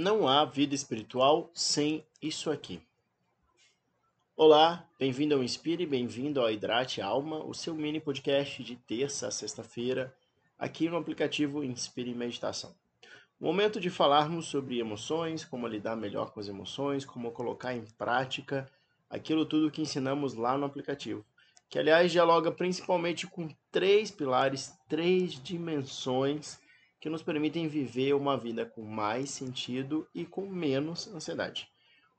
Não há vida espiritual sem isso aqui. Olá, bem-vindo ao Inspire, bem-vindo ao Hidrate Alma, o seu mini podcast de terça a sexta-feira, aqui no aplicativo Inspire Meditação. Momento de falarmos sobre emoções, como lidar melhor com as emoções, como colocar em prática aquilo tudo que ensinamos lá no aplicativo, que aliás dialoga principalmente com três pilares, três dimensões que nos permitem viver uma vida com mais sentido e com menos ansiedade.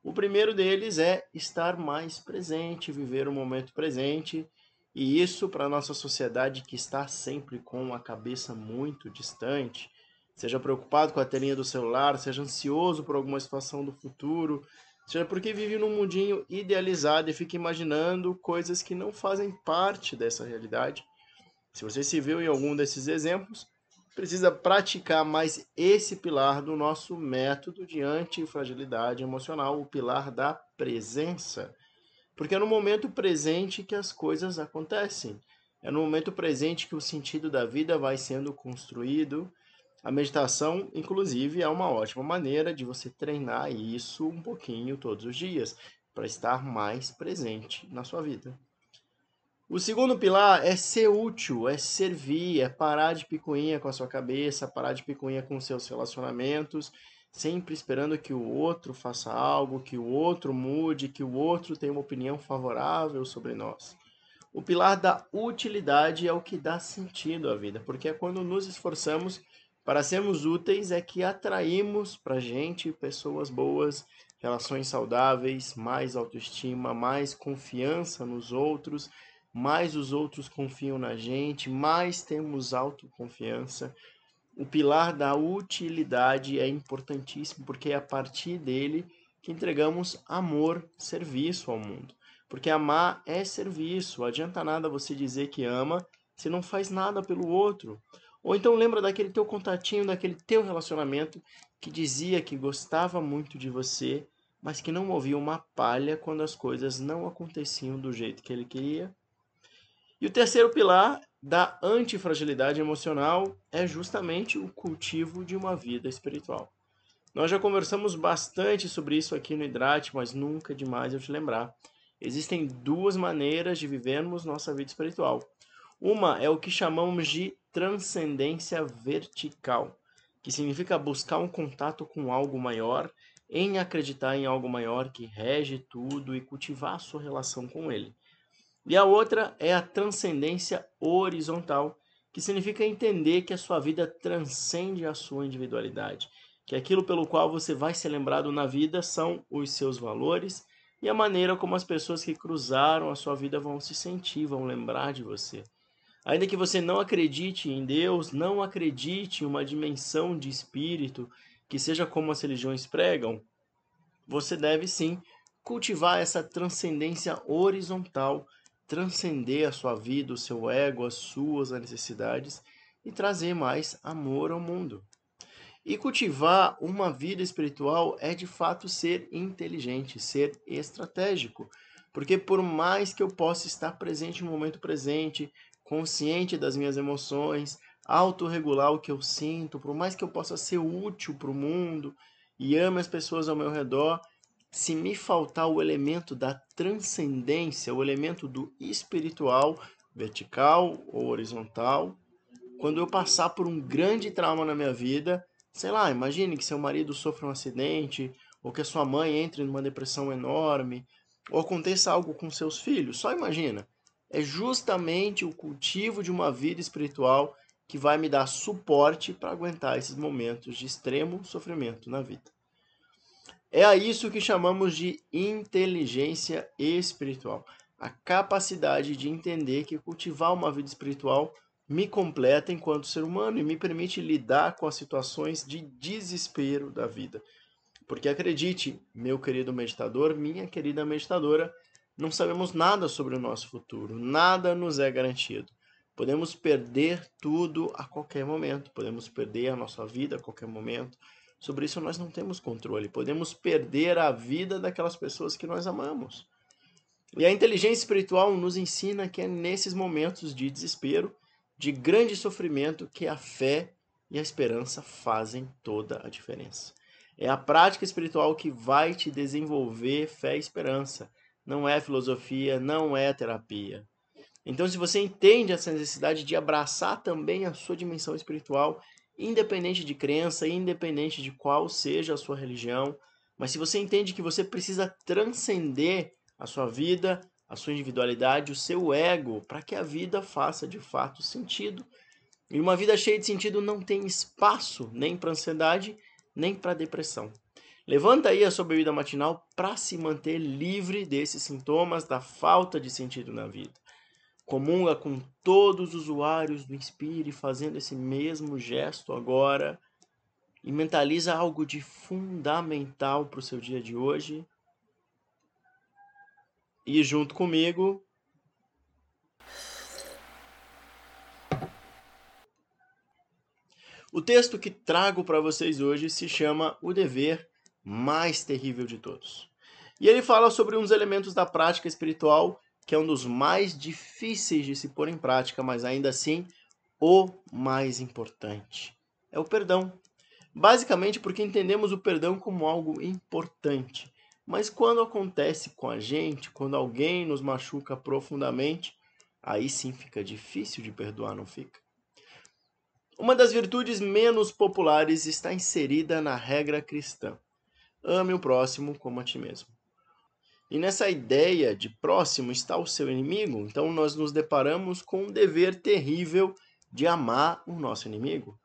O primeiro deles é estar mais presente, viver o momento presente, e isso para a nossa sociedade que está sempre com a cabeça muito distante, seja preocupado com a telinha do celular, seja ansioso por alguma situação do futuro, seja porque vive num mundinho idealizado e fica imaginando coisas que não fazem parte dessa realidade. Se você se viu em algum desses exemplos, precisa praticar mais esse pilar do nosso método de antifragilidade emocional, o pilar da presença. Porque é no momento presente que as coisas acontecem. É no momento presente que o sentido da vida vai sendo construído. A meditação, inclusive, é uma ótima maneira de você treinar isso um pouquinho todos os dias, para estar mais presente na sua vida. O segundo pilar é ser útil, é servir, é parar de picuinha com a sua cabeça, parar de picuinha com seus relacionamentos, sempre esperando que o outro faça algo, que o outro mude, que o outro tenha uma opinião favorável sobre nós. O pilar da utilidade é o que dá sentido à vida, porque é quando nos esforçamos para sermos úteis é que atraímos para gente pessoas boas, relações saudáveis, mais autoestima, mais confiança nos outros mais os outros confiam na gente, mais temos autoconfiança. O pilar da utilidade é importantíssimo, porque é a partir dele que entregamos amor, serviço ao mundo. Porque amar é serviço, adianta nada você dizer que ama se não faz nada pelo outro. Ou então lembra daquele teu contatinho, daquele teu relacionamento que dizia que gostava muito de você, mas que não movia uma palha quando as coisas não aconteciam do jeito que ele queria e o terceiro pilar da antifragilidade emocional é justamente o cultivo de uma vida espiritual. Nós já conversamos bastante sobre isso aqui no Hidrate, mas nunca demais eu te lembrar. Existem duas maneiras de vivermos nossa vida espiritual. Uma é o que chamamos de transcendência vertical, que significa buscar um contato com algo maior, em acreditar em algo maior que rege tudo e cultivar a sua relação com ele. E a outra é a transcendência horizontal, que significa entender que a sua vida transcende a sua individualidade, que aquilo pelo qual você vai ser lembrado na vida são os seus valores e a maneira como as pessoas que cruzaram a sua vida vão se sentir, vão lembrar de você. Ainda que você não acredite em Deus, não acredite em uma dimensão de espírito que seja como as religiões pregam, você deve sim cultivar essa transcendência horizontal transcender a sua vida, o seu ego, as suas necessidades e trazer mais amor ao mundo. E cultivar uma vida espiritual é de fato ser inteligente, ser estratégico. Porque por mais que eu possa estar presente no momento presente, consciente das minhas emoções, autorregular o que eu sinto, por mais que eu possa ser útil para o mundo e ame as pessoas ao meu redor, se me faltar o elemento da transcendência, o elemento do espiritual, vertical ou horizontal, quando eu passar por um grande trauma na minha vida, sei lá, imagine que seu marido sofra um acidente, ou que a sua mãe entre numa depressão enorme, ou aconteça algo com seus filhos, só imagina. É justamente o cultivo de uma vida espiritual que vai me dar suporte para aguentar esses momentos de extremo sofrimento na vida. É a isso que chamamos de inteligência espiritual. A capacidade de entender que cultivar uma vida espiritual me completa enquanto ser humano e me permite lidar com as situações de desespero da vida. Porque acredite, meu querido meditador, minha querida meditadora, não sabemos nada sobre o nosso futuro, nada nos é garantido. Podemos perder tudo a qualquer momento, podemos perder a nossa vida a qualquer momento, Sobre isso nós não temos controle. Podemos perder a vida daquelas pessoas que nós amamos. E a inteligência espiritual nos ensina que é nesses momentos de desespero, de grande sofrimento, que a fé e a esperança fazem toda a diferença. É a prática espiritual que vai te desenvolver fé e esperança. Não é filosofia, não é terapia. Então, se você entende essa necessidade de abraçar também a sua dimensão espiritual, independente de crença, independente de qual seja a sua religião, mas se você entende que você precisa transcender a sua vida, a sua individualidade, o seu ego, para que a vida faça de fato sentido. E uma vida cheia de sentido não tem espaço nem para ansiedade, nem para depressão. Levanta aí a sua bebida matinal para se manter livre desses sintomas da falta de sentido na vida. Comunga com todos os usuários do Inspire fazendo esse mesmo gesto agora e mentaliza algo de fundamental para o seu dia de hoje e junto comigo. O texto que trago para vocês hoje se chama O Dever Mais Terrível de Todos. E ele fala sobre uns elementos da prática espiritual que é um dos mais difíceis de se pôr em prática, mas ainda assim o mais importante. É o perdão. Basicamente porque entendemos o perdão como algo importante. Mas quando acontece com a gente, quando alguém nos machuca profundamente, aí sim fica difícil de perdoar, não fica? Uma das virtudes menos populares está inserida na regra cristã: ame o próximo como a ti mesmo. E nessa ideia de próximo está o seu inimigo, então nós nos deparamos com um dever terrível de amar o nosso inimigo.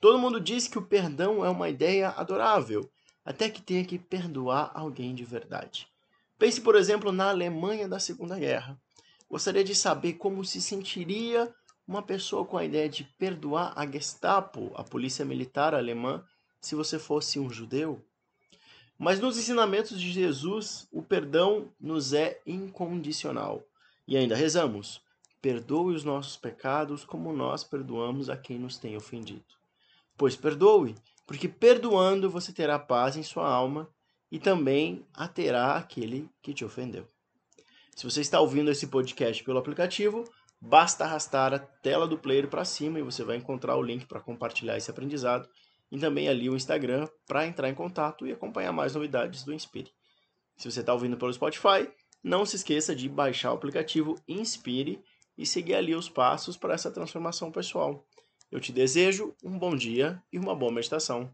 Todo mundo diz que o perdão é uma ideia adorável, até que tenha que perdoar alguém de verdade. Pense, por exemplo, na Alemanha da Segunda Guerra. Gostaria de saber como se sentiria uma pessoa com a ideia de perdoar a Gestapo, a polícia militar alemã, se você fosse um judeu? Mas nos ensinamentos de Jesus, o perdão nos é incondicional. E ainda rezamos: perdoe os nossos pecados como nós perdoamos a quem nos tem ofendido. Pois perdoe, porque perdoando você terá paz em sua alma e também a terá aquele que te ofendeu. Se você está ouvindo esse podcast pelo aplicativo, basta arrastar a tela do player para cima e você vai encontrar o link para compartilhar esse aprendizado e também ali o Instagram para entrar em contato e acompanhar mais novidades do Inspire. Se você está ouvindo pelo Spotify, não se esqueça de baixar o aplicativo Inspire e seguir ali os passos para essa transformação pessoal. Eu te desejo um bom dia e uma boa meditação.